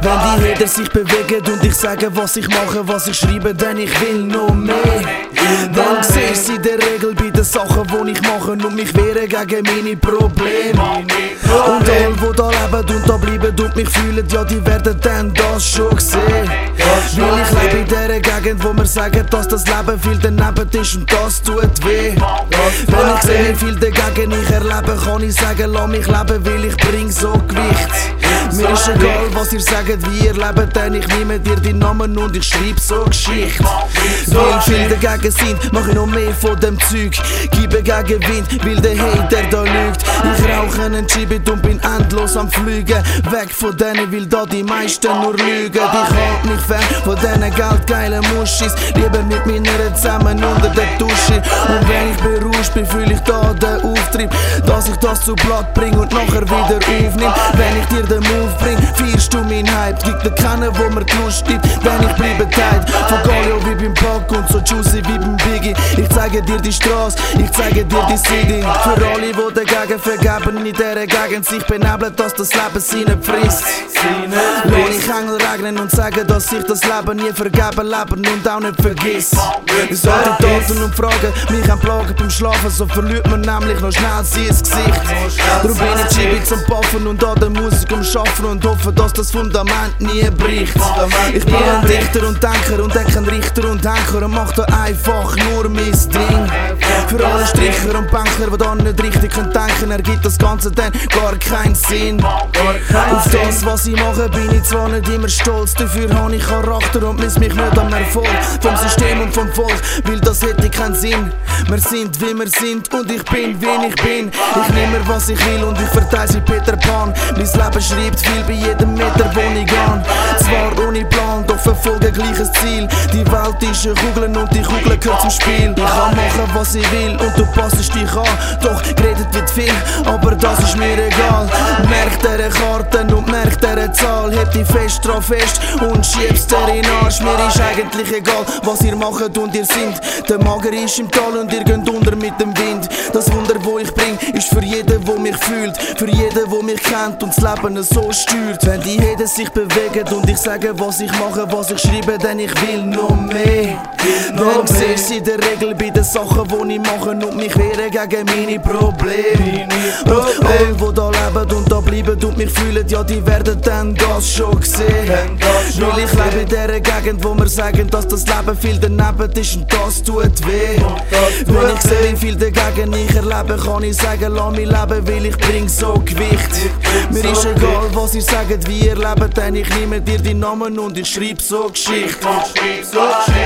Wenn die Hater sich bewegen und ich sage, was ich mache, was ich schreibe, denn ich will noch mehr. Dann siehst du in der Regel bei den Sachen, die ich mache und mich wehren gegen meine Probleme. Und all, die da leben und da mich fühlen, ja, die werden dann das schon sehen. Weil ich lebe in der Gegend, wo wir sagen, dass das Leben viel daneben ist und das tut weh. Wenn ich sehe, wie viel dagegen ich erlebe, kann ich sagen, lass mich leben, weil ich bring was ihr sagt, wie ihr lebt, denn ich nehme dir die Namen und ich schreib so Geschichte. Weil viele dagegen sind, ich noch mehr von dem Zeug. Gebe gegen Wind, weil der Hater da lügt. Ich rauche einen Chibit und bin endlos am Flügen. Weg von denen, weil da die meisten nur lügen. Ich halt mich fern von diesen geldgeilen Muschis. Lieber mit meiner zusammen unter der Dusche. Und wenn ich berauscht bin, fühle ich da den Auftrieb, dass ich das zu Blatt bring und nachher wieder aufnimm. Wenn ich dir den Move bring, feierst du mein Hype. Gibt dir keinen, wo mir Lust gibt, wenn ich bleibe tight. Von Galio wie beim Pack und so juicy wie beim Biggie. Ich zeige dir die Straße, ich zeige dir die City. Für alle, die dagegen vergeben in dieser Gegend sich benebeln, dass das Leben sie nicht frisst. Lass ich Engel regnen und sagen, dass ich das Leben nie vergeben leben und auch nicht vergiss. Ich sollte Taten und Fragen mich am Plagen beim Schlafen, so verliert man nämlich noch schnell sein Gesicht. Darum bin ich Chibi zum Puffen und an der Musik um Schaffen und hoffe, dass das Fundament nie bricht. Ich bin ein Dichter und Denker und kein Richter und Henker und mach da einfach nur mein Ding. Für alle Stricher und Banker, die da nicht richtig denken, ergibt das Ganze dann gar keinen Sinn. Auf das, was ich mache, bin ich zwar nicht immer stolz, dafür habe ich Charakter und miss mich nicht am Erfolg vom System und vom Volk, weil das hätte keinen Sinn. Wir sind wie wir sind und ich bin wie ich bin. Ich nehme was ich will und ich verteile sie Peter Pan. Mein Leben schreibt viel bei jedem Meter, wo ich gehe. Zwar ohne Plan, doch verfolge gleiches Ziel. Die Welt ist eine Kugel und die Kugel gehört zum Spiel. Ich kann machen, was ich will und du passest dich an. Doch geredet wird viel, aber das ist mir egal. Merk der Karten und merk der Zahl. Heb die fest drauf fest und schiebst dir in Arsch. Mir ist eigentlich egal, was ihr macht und ihr sind. Der Mager ist im Tal und ihr geht unter mit dem Wind. Das Wunder, wo ich bring, ist für jeden, wo mich fühlt. Für jeden, kennt und das Leben so steuert. Wenn die Hände sich bewegen und ich sage, was ich mache, was ich schreibe, denn ich will noch mehr. Dann siehst du in der Regel bei den Sachen, die ich mache und mich wehren gegen meine Probleme. Und alle, die da leben und da bleiben und mich fühlen, ja, die werden dann das schon sehen. Weil ich lebe in der Gegend, wo wir sagen, dass das Leben viel daneben ist und das tut weh. Wenn ich sehe, wie viel dagegen ich erlebe, kann ich sagen, lass mich leben, weil ich bring so Gewicht. Mir ist egal, was ihr sagt, wie ihr lebt, denn ich nehme dir die Namen und ich schreib so Geschichte. So Geschichte.